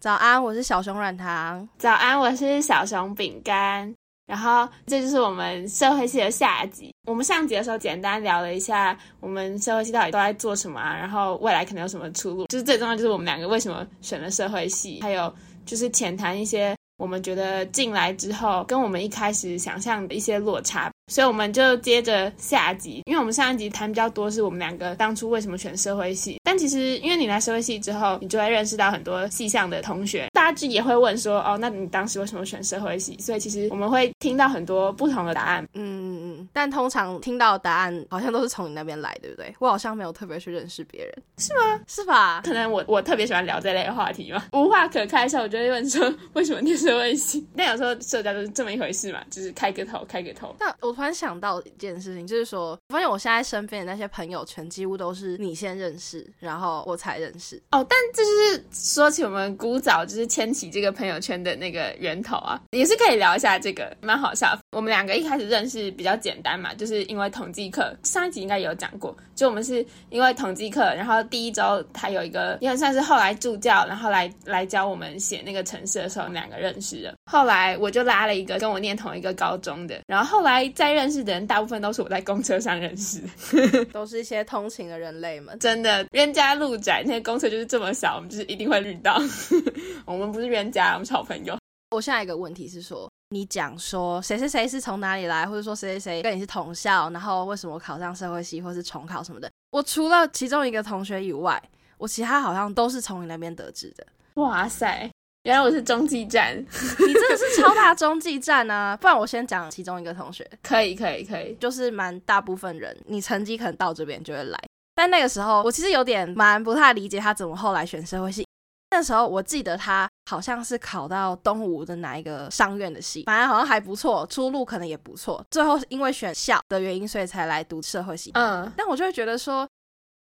早安，我是小熊软糖。早安，我是小熊饼干。然后这就是我们社会系的下集。我们上集的时候简单聊了一下我们社会系到底都在做什么啊，然后未来可能有什么出路。就是最重要就是我们两个为什么选了社会系，还有就是浅谈一些我们觉得进来之后跟我们一开始想象的一些落差。所以我们就接着下集，因为我们上一集谈比较多是我们两个当初为什么选社会系，其实因为你来社会系之后，你就会认识到很多系上的同学，大致也会问说，哦，那你当时为什么选社会系？所以其实我们会听到很多不同的答案。嗯但通常听到的答案好像都是从你那边来，对不对？我好像没有特别去认识别人，是吗？是吧？可能我我特别喜欢聊这类话题嘛，无话可开的时候，我就会问说，为什么念社会系？但有时候社交就是这么一回事嘛，就是开个头，开个头。那我突然想到一。件事情就是说，我发现我现在身边的那些朋友圈几乎都是你先认识，然后我才认识哦。但这就是说起我们古早就是牵起这个朋友圈的那个源头啊，也是可以聊一下这个，蛮好笑。我们两个一开始认识比较简单嘛，就是因为统计课，上一集应该有讲过，就我们是因为统计课，然后第一周他有一个也算是后来助教，然后来来教我们写那个程式的时候，两个认识的。后来我就拉了一个跟我念同一个高中的，然后后来再认识的人大部分。分都是我在公车上认识，都是一些通勤的人类们。真的，冤家路窄，那些公车就是这么小，我们就是一定会遇到。我们不是冤家，我们是好朋友。我下一个问题是说，你讲说谁谁谁是从哪里来，或者说谁谁谁跟你是同校，然后为什么考上社会系或是重考什么的？我除了其中一个同学以外，我其他好像都是从你那边得知的。哇塞！原来我是中继站，你真的是超大中继站啊！不然我先讲其中一个同学，可以可以可以，就是蛮大部分人，你成绩可能到这边就会来。但那个时候我其实有点蛮不太理解他怎么后来选社会系。那时候我记得他好像是考到东吴的哪一个商院的系，反正好像还不错，出路可能也不错。最后因为选校的原因，所以才来读社会系。嗯，但我就会觉得说。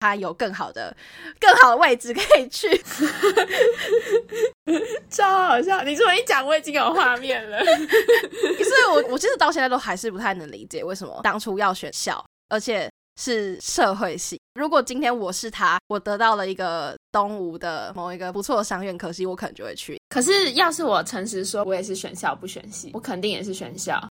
他有更好的、更好的位置可以去，超好笑！你这么一讲，我已经有画面了。可是我，我其实到现在都还是不太能理解，为什么当初要选校，而且是社会系。如果今天我是他，我得到了一个东吴的某一个不错的商院，可惜我可能就会去。可是要是我诚实说，我也是选校不选系，我肯定也是选校。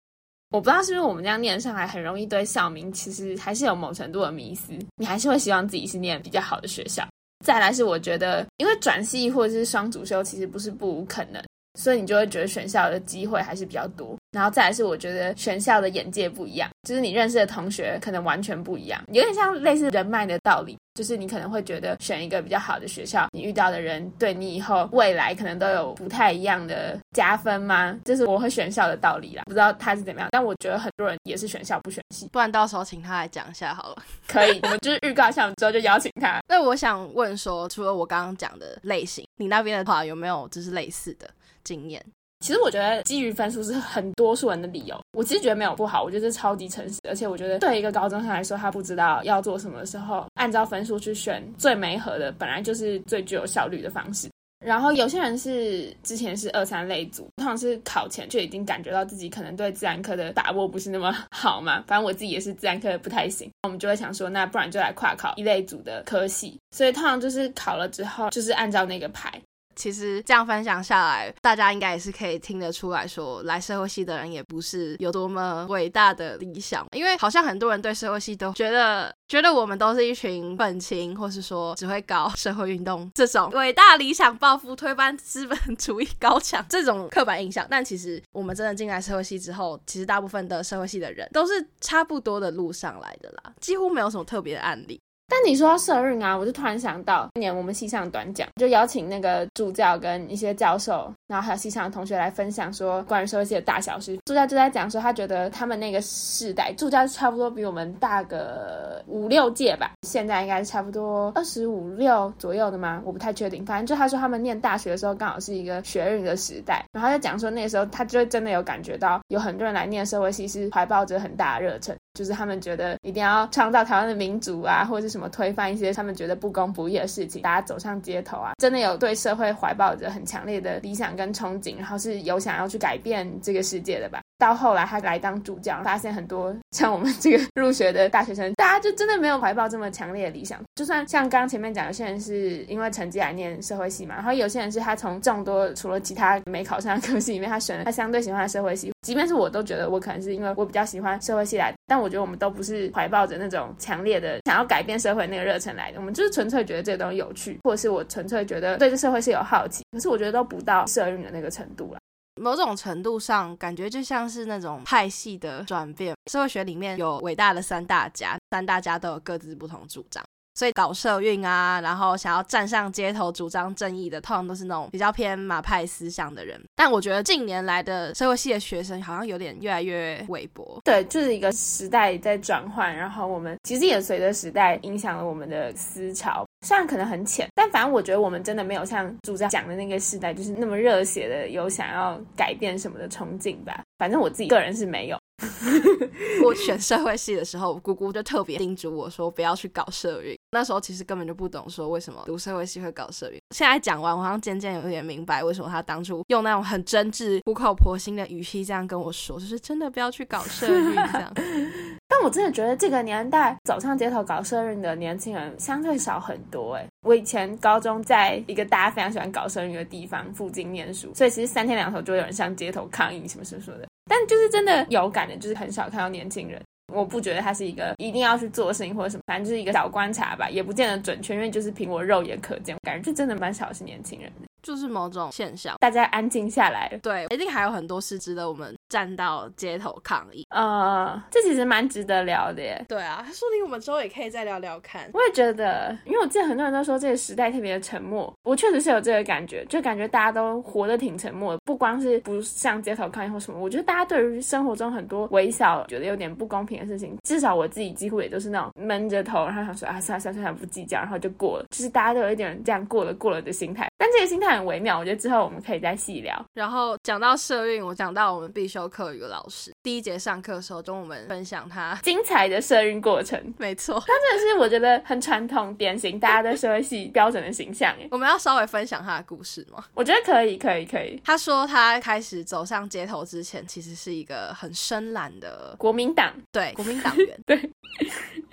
我不知道是不是我们这样念上来很容易对校名其实还是有某程度的迷思，你还是会希望自己是念比较好的学校。再来是我觉得，因为转系或者是双主修其实不是不无可能，所以你就会觉得选校的机会还是比较多。然后再来是我觉得选校的眼界不一样，就是你认识的同学可能完全不一样，有点像类似人脉的道理。就是你可能会觉得选一个比较好的学校，你遇到的人对你以后未来可能都有不太一样的加分吗？这是我会选校的道理啦。不知道他是怎么样，但我觉得很多人也是选校不选系。不然到时候请他来讲一下好了。可以，我们就是预告一下，之后就邀请他。那我想问说，除了我刚刚讲的类型，你那边的话有没有就是类似的经验？其实我觉得基于分数是很多数人的理由，我其实觉得没有不好，我觉得是超级诚实，而且我觉得对一个高中生来说，他不知道要做什么的时候，按照分数去选最没合的，本来就是最具有效率的方式。然后有些人是之前是二三类组，通常是考前就已经感觉到自己可能对自然科的把握不是那么好嘛，反正我自己也是自然科不太行，我们就会想说，那不然就来跨考一类组的科系，所以通常就是考了之后，就是按照那个排。其实这样分享下来，大家应该也是可以听得出来说，来社会系的人也不是有多么伟大的理想，因为好像很多人对社会系都觉得，觉得我们都是一群愤青，或是说只会搞社会运动这种伟大理想抱负、推翻资本主义高墙这种刻板印象。但其实我们真的进来社会系之后，其实大部分的社会系的人都是差不多的路上来的啦，几乎没有什么特别的案例。但你说到社运啊，我就突然想到，今年我们系上短讲，就邀请那个助教跟一些教授，然后还有系上的同学来分享说关于社会系的大小事。助教就在讲说，他觉得他们那个世代，助教差不多比我们大个五六届吧，现在应该是差不多二十五六左右的吗？我不太确定。反正就他说他们念大学的时候刚好是一个学运的时代，然后他就讲说那个时候他就真的有感觉到，有很多人来念社会系是怀抱着很大的热忱。就是他们觉得一定要创造台湾的民主啊，或者是什么推翻一些他们觉得不公不义的事情，大家走上街头啊，真的有对社会怀抱着很强烈的理想跟憧憬，然后是有想要去改变这个世界的吧。到后来他来当主教，发现很多像我们这个入学的大学生，大家就真的没有怀抱这么强烈的理想。就算像刚前面讲，有些人是因为成绩来念社会系嘛，然后有些人是他从众多除了其他没考上的科系里面，他选了他相对喜欢的社会系。即便是我都觉得我可能是因为我比较喜欢社会系来，但我觉得我们都不是怀抱着那种强烈的想要改变社会那个热忱来的，我们就是纯粹觉得这东西有趣，或者是我纯粹觉得对这社会是有好奇。可是我觉得都不到社运的那个程度了。某种程度上，感觉就像是那种派系的转变。社会学里面有伟大的三大家，三大家都有各自不同主张。所以搞社运啊，然后想要站上街头主张正义的，通常都是那种比较偏马派思想的人。但我觉得近年来的社会系的学生好像有点越来越微薄。对，就是一个时代在转换，然后我们其实也随着时代影响了我们的思潮。虽然可能很浅，但反正我觉得我们真的没有像主张讲的那个时代，就是那么热血的有想要改变什么的憧憬吧。反正我自己个人是没有。我选社会系的时候，姑姑就特别叮嘱我说不要去搞社运。那时候其实根本就不懂说为什么读社会系会搞社运。现在讲完，我好像渐渐有点明白为什么他当初用那种很真挚、苦口婆心的语气这样跟我说，就是真的不要去搞社运这样。但我真的觉得这个年代走上街头搞社运的年轻人相对少很多哎。我以前高中在一个大家非常喜欢搞社运的地方附近念书，所以其实三天两头就有人上街头抗议什么什么什么的。但就是真的有感的，就是很少看到年轻人。我不觉得他是一个一定要去做事情或者什么，反正就是一个小观察吧，也不见得准确，因为就是凭我肉眼可见，感觉就真的蛮小是年轻人的。就是某种现象，大家安静下来。对，一定还有很多事值得我们站到街头抗议。呃，这其实蛮值得聊的耶。对啊，说不定我们之后也可以再聊聊看。我也觉得，因为我记得很多人都说这个时代特别的沉默，我确实是有这个感觉，就感觉大家都活得挺沉默的。不光是不像街头抗议或什么，我觉得大家对于生活中很多微小觉得有点不公平的事情，至少我自己几乎也都是那种闷着头，然后想说啊，算了算了算了，不计较，然后就过了。就是大家都有一点这样过了过了的心态，但这个心态。很微妙，我觉得之后我们可以再细聊。然后讲到社运，我讲到我们必修课有个老师，第一节上课的时候，跟我们分享他精彩的社运过程。没错，他真的是我觉得很传统、典型，大家在社会系标准的形象。我们要稍微分享他的故事吗？我觉得可以，可以，可以。他说他开始走上街头之前，其实是一个很深蓝的国民党，对，国民党 员，对。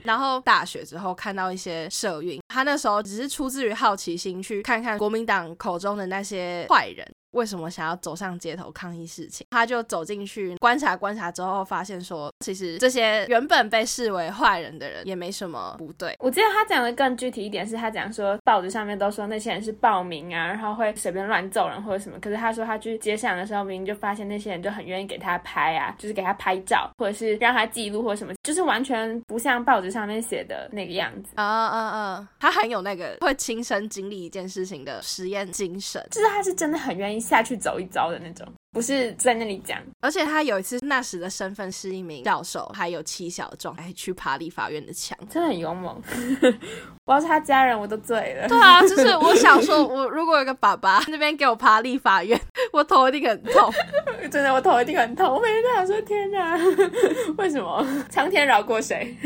然后大学之后看到一些社运，他那时候只是出自于好奇心去看看国民党口中的那些坏人。为什么想要走上街头抗议事情？他就走进去观察观察之后，发现说，其实这些原本被视为坏人的人也没什么不对。我记得他讲的更具体一点，是他讲说报纸上面都说那些人是暴民啊，然后会随便乱揍人或者什么。可是他说他去街上的时候，明明就发现那些人就很愿意给他拍啊，就是给他拍照，或者是让他记录或什么，就是完全不像报纸上面写的那个样子啊啊啊！他很有那个会亲身经历一件事情的实验精神，就是他是真的很愿意。下去走一遭的那种，不是在那里讲。而且他有一次那时的身份是一名教授，还有妻小状态去爬立法院的墙，真的很勇猛。我要是他家人，我都醉了。对啊，就是我想说，我如果有个爸爸那边给我爬立法院，我头一定很痛。真的，我头一定很痛。我每天都想说，天哪，为什么苍天饶过谁？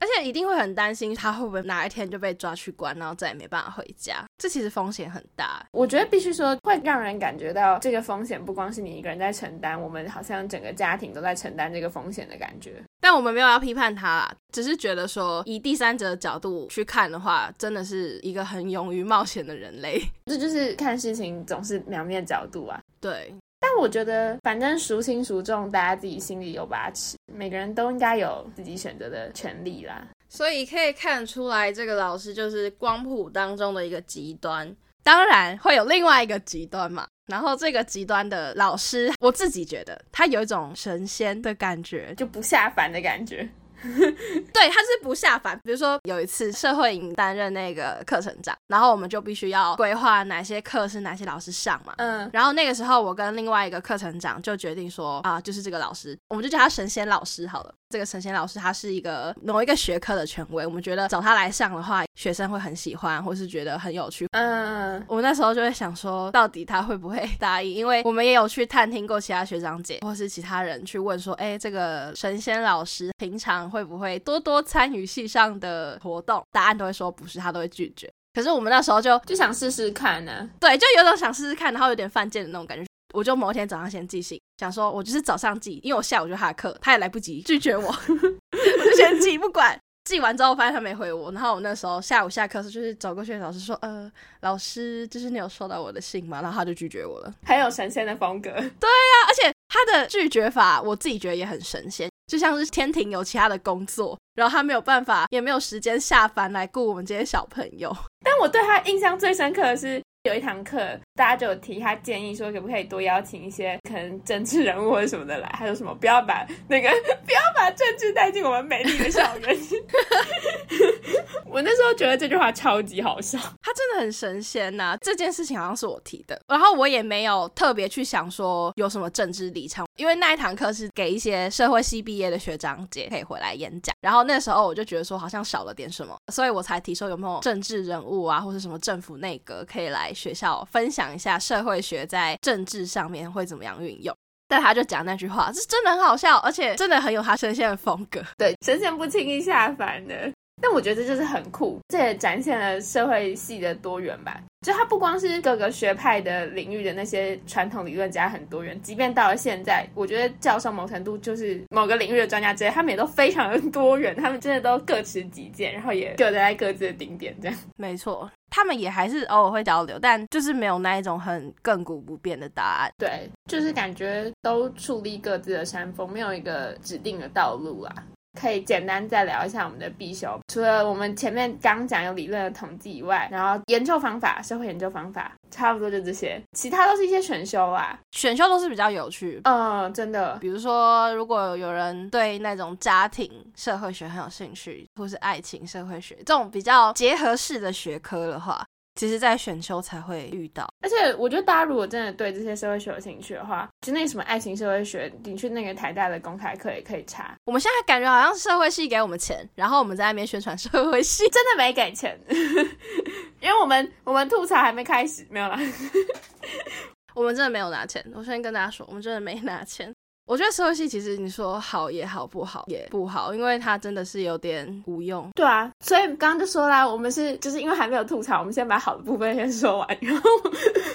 而且一定会很担心他会不会哪一天就被抓去关，然后再也没办法回家。这其实风险很大。我觉得必须说，会让人感觉到这个风险不光是你一个人在承担，我们好像整个家庭都在承担这个风险的感觉。但我们没有要批判他啦，只是觉得说，以第三者的角度去看的话，真的是一个很勇于冒险的人类。这就是看事情总是两面角度啊。对。但我觉得，反正孰轻孰重，大家自己心里有把尺。每个人都应该有自己选择的权利啦。所以可以看出来，这个老师就是光谱当中的一个极端。当然会有另外一个极端嘛。然后这个极端的老师，我自己觉得他有一种神仙的感觉，就不下凡的感觉。对，他是不下凡。比如说有一次社会营担任那个课程长，然后我们就必须要规划哪些课是哪些老师上嘛。嗯，然后那个时候我跟另外一个课程长就决定说啊，就是这个老师，我们就叫他神仙老师好了。这个神仙老师他是一个某一个学科的权威，我们觉得找他来上的话，学生会很喜欢，或是觉得很有趣。嗯，我们那时候就会想说，到底他会不会答应？因为我们也有去探听过其他学长姐或是其他人去问说，哎，这个神仙老师平常会不会多多参与系上的活动？答案都会说不是，他都会拒绝。可是我们那时候就就想试试看呢，对，就有种想试试看，然后有点犯贱的那种感觉。我就某一天早上先寄信，想说我就是早上寄，因为我下午就他的课，他也来不及拒绝我，我就先寄，不管。寄完之后发现他没回我，然后我那时候下午下课时就是走过去，老师说：“呃，老师，就是你有收到我的信吗？”然后他就拒绝我了，很有神仙的风格。对呀，而且他的拒绝法我自己觉得也很神仙，就像是天庭有其他的工作，然后他没有办法，也没有时间下凡来顾我们这些小朋友。但我对他印象最深刻的是。有一堂课，大家就有提他建议说，可不可以多邀请一些 可能政治人物或者什么的来？还有什么不要把那个 不要把政治带进我们美丽的校园。我那时候觉得这句话超级好笑，他真的很神仙呐！这件事情好像是我提的，然后我也没有特别去想说有什么政治立场，因为那一堂课是给一些社会系毕业的学长姐可以回来演讲，然后那时候我就觉得说好像少了点什么，所以我才提说有没有政治人物啊，或者什么政府内阁可以来。学校分享讲一下社会学在政治上面会怎么样运用，但他就讲那句话，是真的很好笑，而且真的很有他神仙的风格。对，神仙不轻易下凡的。但我觉得这就是很酷，这也展现了社会系的多元吧。就它不光是各个学派的领域的那些传统理论家很多元，即便到了现在，我觉得教授某程度就是某个领域的专家之类，他们也都非常的多元，他们真的都各持己见，然后也各在各自的顶点。这样没错，他们也还是偶尔会交流，但就是没有那一种很亘古不变的答案。对，就是感觉都矗立各自的山峰，没有一个指定的道路啊。可以简单再聊一下我们的必修，除了我们前面刚讲有理论的统计以外，然后研究方法、社会研究方法，差不多就这些，其他都是一些选修啦。选修都是比较有趣，嗯，真的。比如说，如果有人对那种家庭社会学很有兴趣，或是爱情社会学这种比较结合式的学科的话。其实，在选修才会遇到，而且我觉得大家如果真的对这些社会学有兴趣的话，就那什么爱情社会学，你去那个台大的公开课也可以查。我们现在感觉好像社会系给我们钱，然后我们在那边宣传社会系，真的没给钱，因为我们我们吐槽还没开始，没有啦，我们真的没有拿钱。我先跟大家说，我们真的没拿钱。我觉得社会系其实你说好也好，不好也不好，因为它真的是有点无用。对啊，所以刚刚就说啦，我们是就是因为还没有吐槽，我们先把好的部分先说完，然后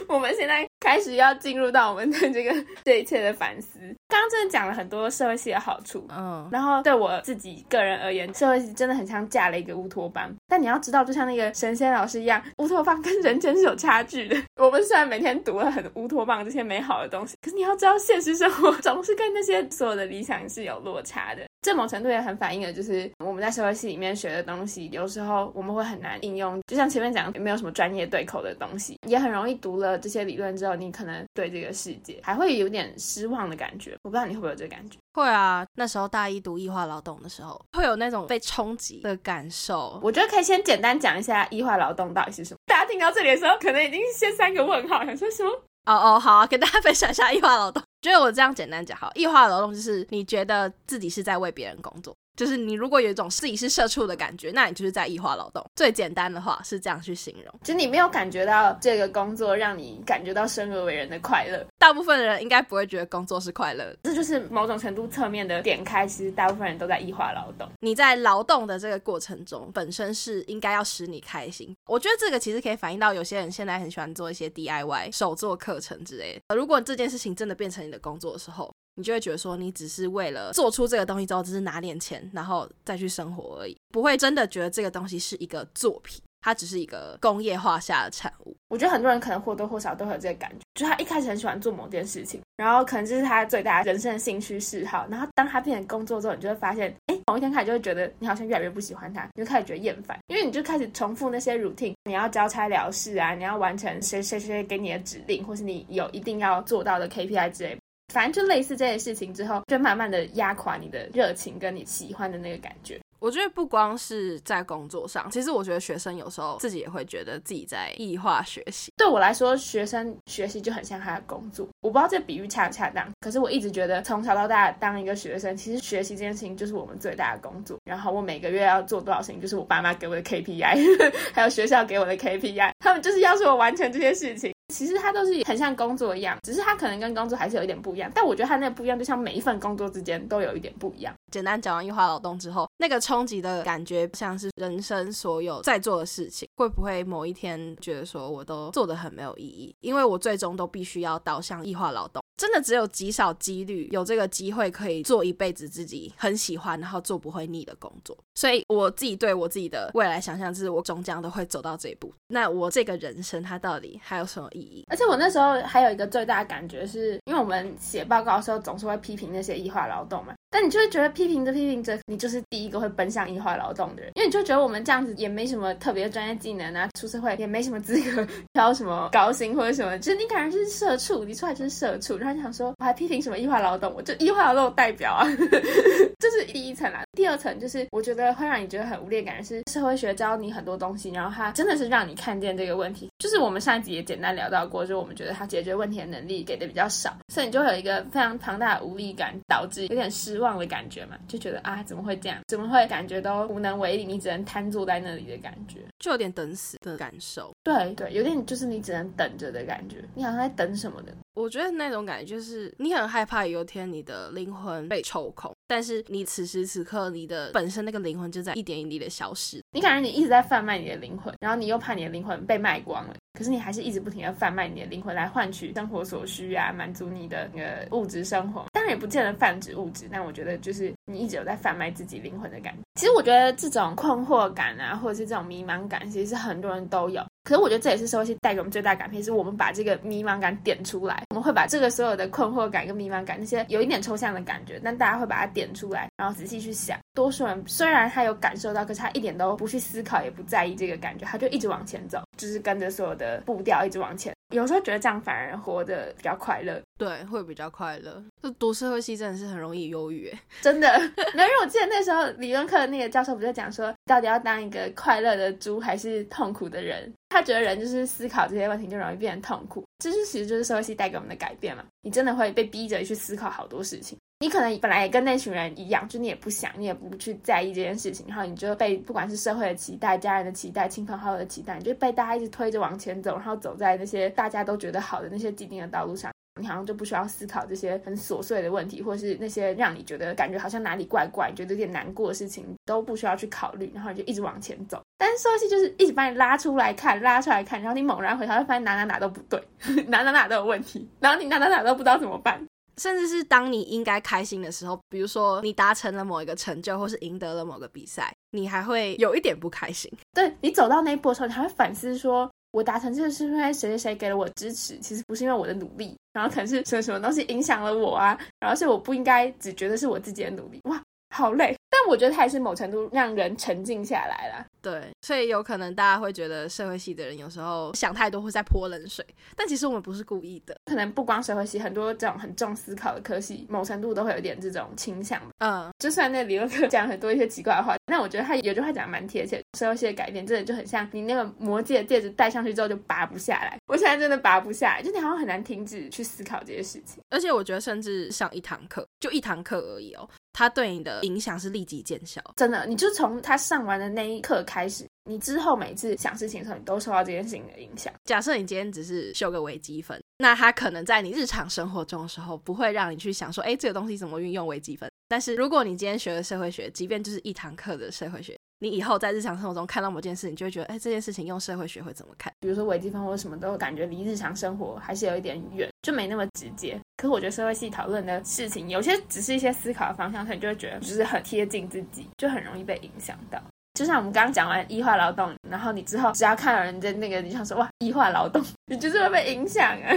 我们现在。开始要进入到我们的这个这一切的反思。刚刚真的讲了很多社会系的好处，嗯，然后对我自己个人而言，社会系真的很像嫁了一个乌托邦。但你要知道，就像那个神仙老师一样，乌托邦跟人间是有差距的。我们虽然每天读了很乌托邦这些美好的东西，可是你要知道，现实生活总是跟那些所有的理想是有落差的。这某程度也很反映了，就是我们在社会系里面学的东西，有时候我们会很难应用。就像前面讲，没有什么专业对口的东西，也很容易读了这些理论之后，你可能对这个世界还会有点失望的感觉。我不知道你会不会有这个感觉？会啊，那时候大一读异化劳动的时候，会有那种被冲击的感受。我觉得可以先简单讲一下异化劳动到底是什么。大家听到这里的时候，可能已经先三个问号，想说什么？哦哦，好啊，跟大家分享一下异化劳动。觉得我这样简单讲好，异化劳动就是你觉得自己是在为别人工作。就是你如果有一种自己是社畜的感觉，那你就是在异化劳动。最简单的话是这样去形容，就你没有感觉到这个工作让你感觉到生而为人的快乐。大部分的人应该不会觉得工作是快乐，这就是某种程度侧面的点开。其实大部分人都在异化劳动。你在劳动的这个过程中，本身是应该要使你开心。我觉得这个其实可以反映到有些人现在很喜欢做一些 DIY 手作课程之类的。如果这件事情真的变成你的工作的时候，你就会觉得说，你只是为了做出这个东西之后，只是拿点钱，然后再去生活而已，不会真的觉得这个东西是一个作品，它只是一个工业化下的产物。我觉得很多人可能或多或少都会有这个感觉，就他一开始很喜欢做某件事情，然后可能这是他最大人生的兴趣嗜好，然后当他变成工作之后，你就会发现，哎，某一天开始就会觉得你好像越来越不喜欢他，你就开始觉得厌烦，因为你就开始重复那些 routine，你要交差了事啊，你要完成谁谁谁给你的指令，或是你有一定要做到的 KPI 之类。反正就类似这些事情之后，就慢慢的压垮你的热情跟你喜欢的那个感觉。我觉得不光是在工作上，其实我觉得学生有时候自己也会觉得自己在异化学习。对我来说，学生学习就很像他的工作。我不知道这比喻恰不恰当，可是我一直觉得从小到大当一个学生，其实学习这件事情就是我们最大的工作。然后我每个月要做多少事情，就是我爸妈给我的 KPI，还有学校给我的 KPI，他们就是要求我完成这些事情。其实它都是很像工作一样，只是它可能跟工作还是有一点不一样。但我觉得它那个不一样，就像每一份工作之间都有一点不一样。简单讲完异化劳动之后，那个冲击的感觉像是人生所有在做的事情，会不会某一天觉得说我都做的很没有意义？因为我最终都必须要导向异化劳动。真的只有极少几率有这个机会可以做一辈子自己很喜欢，然后做不会腻的工作。所以我自己对我自己的未来想象，就是我终将都会走到这一步。那我这个人生它到底还有什么意？而且我那时候还有一个最大的感觉是，因为我们写报告的时候总是会批评那些异化劳动嘛。但你就会觉得批评着批评着，你就是第一个会奔向异化劳动的人，因为你就觉得我们这样子也没什么特别专业技能啊，出社会也没什么资格挑什么高薪或者什么，就是你感觉是社畜，你出来就是社畜，然后想说我还批评什么异化劳动，我就异化劳动代表啊，这是第一层啦。第二层就是我觉得会让你觉得很无力感觉是社会学教你很多东西，然后它真的是让你看见这个问题，就是我们上一集也简单聊到过，就是我们觉得他解决问题的能力给的比较少，所以你就会有一个非常庞大的无力感，导致有点失的感觉嘛。就觉得啊，怎么会这样？怎么会感觉都无能为力？你只能瘫坐在那里的感觉，就有点等死的感受。对对，有点就是你只能等着的感觉，你好像在等什么的。我觉得那种感觉就是你很害怕有一天你的灵魂被抽空，但是你此时此刻你的本身那个灵魂就在一点一滴的消失。你感觉你一直在贩卖你的灵魂，然后你又怕你的灵魂被卖光了，可是你还是一直不停的贩卖你的灵魂来换取生活所需啊，满足你的那个物质生活。当然也不见得泛指物质，但我觉得就是你一直有在贩卖自己灵魂的感觉。其实我觉得这种困惑感啊，或者是这种迷茫感，其实是很多人都有。可是我觉得这也是社会性带给我们最大改变，是我们把这个迷茫感点出来。我们会把这个所有的困惑感跟迷茫感那些有一点抽象的感觉，但大家会把它点出来，然后仔细去想。多数人虽然他有感受到，可是他一点都不去思考，也不在意这个感觉，他就一直往前走，就是跟着所有的步调一直往前。有时候觉得这样反而活得比较快乐，对，会比较快乐。就读社会系真的是很容易忧郁，真的。那因为我记得那时候理论课那个教授不就讲说，到底要当一个快乐的猪还是痛苦的人？他觉得人就是思考这些问题就容易变成痛苦，这是其实就是社会系带给我们的改变嘛。你真的会被逼着去思考好多事情。你可能本来也跟那群人一样，就你也不想，你也不去在意这件事情，然后你就被不管是社会的期待、家人的期待、亲朋好友的期待，你就被大家一直推着往前走，然后走在那些大家都觉得好的那些既定的道路上。你好像就不需要思考这些很琐碎的问题，或是那些让你觉得感觉好像哪里怪怪、觉得有点难过的事情，都不需要去考虑，然后你就一直往前走。但是社会系就是一直把你拉出来看，拉出来看，然后你猛然回头，就发现哪哪哪都不对，哪哪哪都有问题，然后你哪哪哪都不知道怎么办。甚至是当你应该开心的时候，比如说你达成了某一个成就，或是赢得了某个比赛，你还会有一点不开心。对你走到那一步的时候，你还会反思说。我达成这个是因为谁谁谁给了我支持，其实不是因为我的努力，然后可能是什么什么东西影响了我啊，然后是我不应该只觉得是我自己的努力，哇，好累。但我觉得它也是某程度让人沉静下来了。对，所以有可能大家会觉得社会系的人有时候想太多，会在泼冷水。但其实我们不是故意的。可能不光社会系，很多这种很重思考的科系，某程度都会有点这种倾向。嗯，就算那理论课讲很多一些奇怪的话，但我觉得他有句话讲的蛮贴切。社会系的改变真的就很像你那个魔戒戒指戴上去之后就拔不下来。我现在真的拔不下来，就你好像很难停止去思考这些事情。而且我觉得，甚至上一堂课就一堂课而已哦。它对你的影响是立即见效，真的，你就从他上完的那一刻开始，你之后每次想事情的时候，你都受到这件事情的影响。假设你今天只是修个微积分，那它可能在你日常生活中的时候，不会让你去想说，哎，这个东西怎么运用微积分。但是如果你今天学了社会学，即便就是一堂课的社会学。你以后在日常生活中看到某件事，你就会觉得，哎，这件事情用社会学会怎么看？比如说微积分或什么都感觉离日常生活还是有一点远，就没那么直接。可是我觉得社会系讨论的事情，有些只是一些思考的方向，所以你就会觉得就是很贴近自己，就很容易被影响到。就像我们刚刚讲完异化劳动，然后你之后只要看到人家那个，你想说哇，异化劳动，你就是会被影响啊。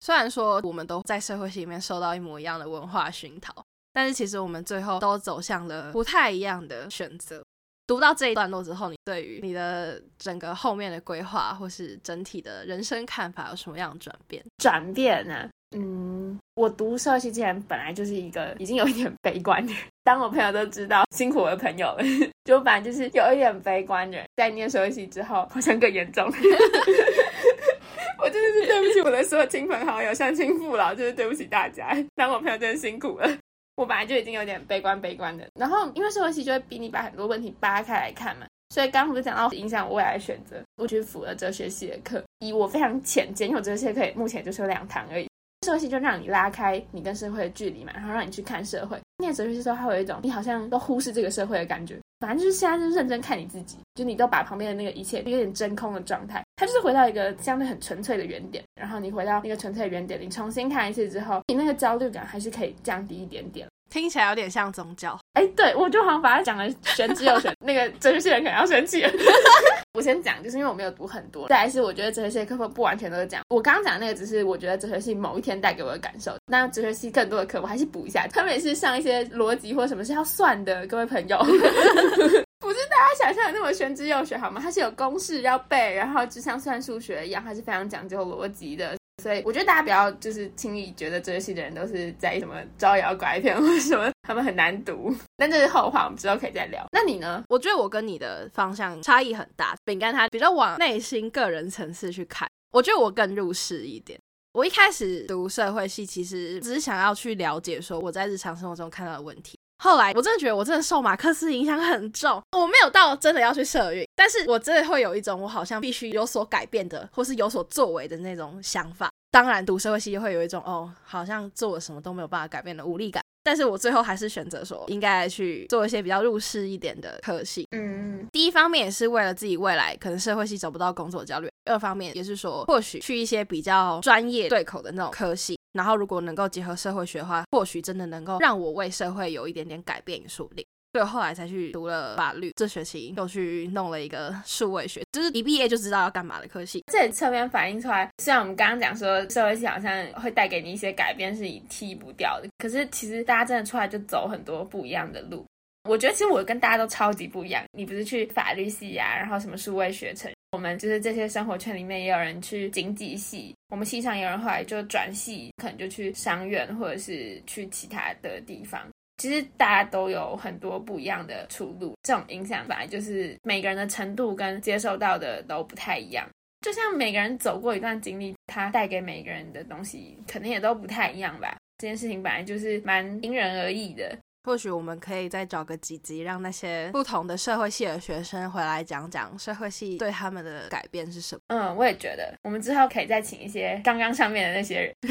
虽然说我们都在社会系里面受到一模一样的文化熏陶，但是其实我们最后都走向了不太一样的选择。读到这一段落之后，你对于你的整个后面的规划，或是整体的人生看法有什么样的转变？转变呢？嗯，我读社系之前本来就是一个已经有一点悲观的人。当我朋友都知道辛苦我的朋友了，就反正就是有一点悲观的人。在念社系之后，好像更严重。我真的是对不起我的所有亲朋好友、乡亲父老，就是对不起大家。当我朋友真的辛苦了。我本来就已经有点悲观悲观的，然后因为社会系就会逼你把很多问题扒开来看嘛，所以刚不是讲到影响我未来选择，我去辅了哲学系的课，以我非常浅见，因为哲学系课目前就是有两堂而已。社会系就让你拉开你跟社会的距离嘛，然后让你去看社会。念哲学系之后，它会有一种你好像都忽视这个社会的感觉。反正就是现在就是认真看你自己，就你都把旁边的那个一切有点真空的状态，它就是回到一个相对很纯粹的原点。然后你回到那个纯粹的原点，你重新看一次之后，你那个焦虑感还是可以降低一点点。听起来有点像宗教。哎，对我就好像把它讲的玄之又玄，那个哲学系人可能要生气了。我先讲，就是因为我没有读很多，再来是我觉得哲学系的课不不完全都是这样。我刚刚讲那个只是我觉得哲学系某一天带给我的感受。那哲学系更多的课我还是补一下，特别是上一些逻辑或什么是要算的，各位朋友，不是大家想象的那么玄之又玄好吗？它是有公式要背，然后就像算数学一样，它是非常讲究逻辑的。所以我觉得大家不要就是轻易觉得这些系的人都是在什么招摇拐骗或者什么，他们很难读。但这是后话，我们之后可以再聊。那你呢？我觉得我跟你的方向差异很大。饼干他比较往内心、个人层次去看，我觉得我更入世一点。我一开始读社会系，其实只是想要去了解说我在日常生活中看到的问题。后来我真的觉得我真的受马克思影响很重，我没有到真的要去社运，但是我真的会有一种我好像必须有所改变的，或是有所作为的那种想法。当然，读社会系会有一种哦，好像做了什么都没有办法改变的无力感。但是我最后还是选择说，应该去做一些比较入世一点的科系。嗯，第一方面也是为了自己未来可能社会系找不到工作焦虑；二方面也是说，或许去一些比较专业对口的那种科系，然后如果能够结合社会学的话，或许真的能够让我为社会有一点点改变，说不定。所以后来才去读了法律，这学期又去弄了一个数位学，就是一毕业就知道要干嘛的科系。这侧面反映出来，虽然我们刚刚讲说社会系好像会带给你一些改变，是你踢不掉的，可是其实大家真的出来就走很多不一样的路。我觉得其实我跟大家都超级不一样。你不是去法律系啊，然后什么数位学程，我们就是这些生活圈里面也有人去经济系，我们系上有人后来就转系，可能就去商院或者是去其他的地方。其实大家都有很多不一样的出路，这种影响本来就是每个人的程度跟接受到的都不太一样。就像每个人走过一段经历，他带给每个人的东西肯定也都不太一样吧。这件事情本来就是蛮因人而异的。或许我们可以再找个几集，让那些不同的社会系的学生回来讲讲社会系对他们的改变是什么。嗯，我也觉得，我们之后可以再请一些刚刚上面的那些人。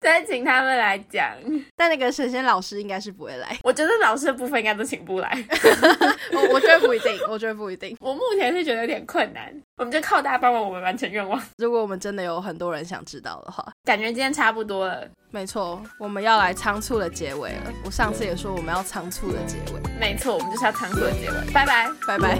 再请他们来讲，但那个神仙老师应该是不会来。我觉得老师的部分应该都请不来。我我觉得不一定，我觉得不一定。我目前是觉得有点困难，我们就靠大家帮帮我们完成愿望。如果我们真的有很多人想知道的话。感觉今天差不多了。没错我们要来仓促的结尾了。我上次也说我们要仓促的结尾。没错我们就是要仓促的结尾。拜拜。拜拜。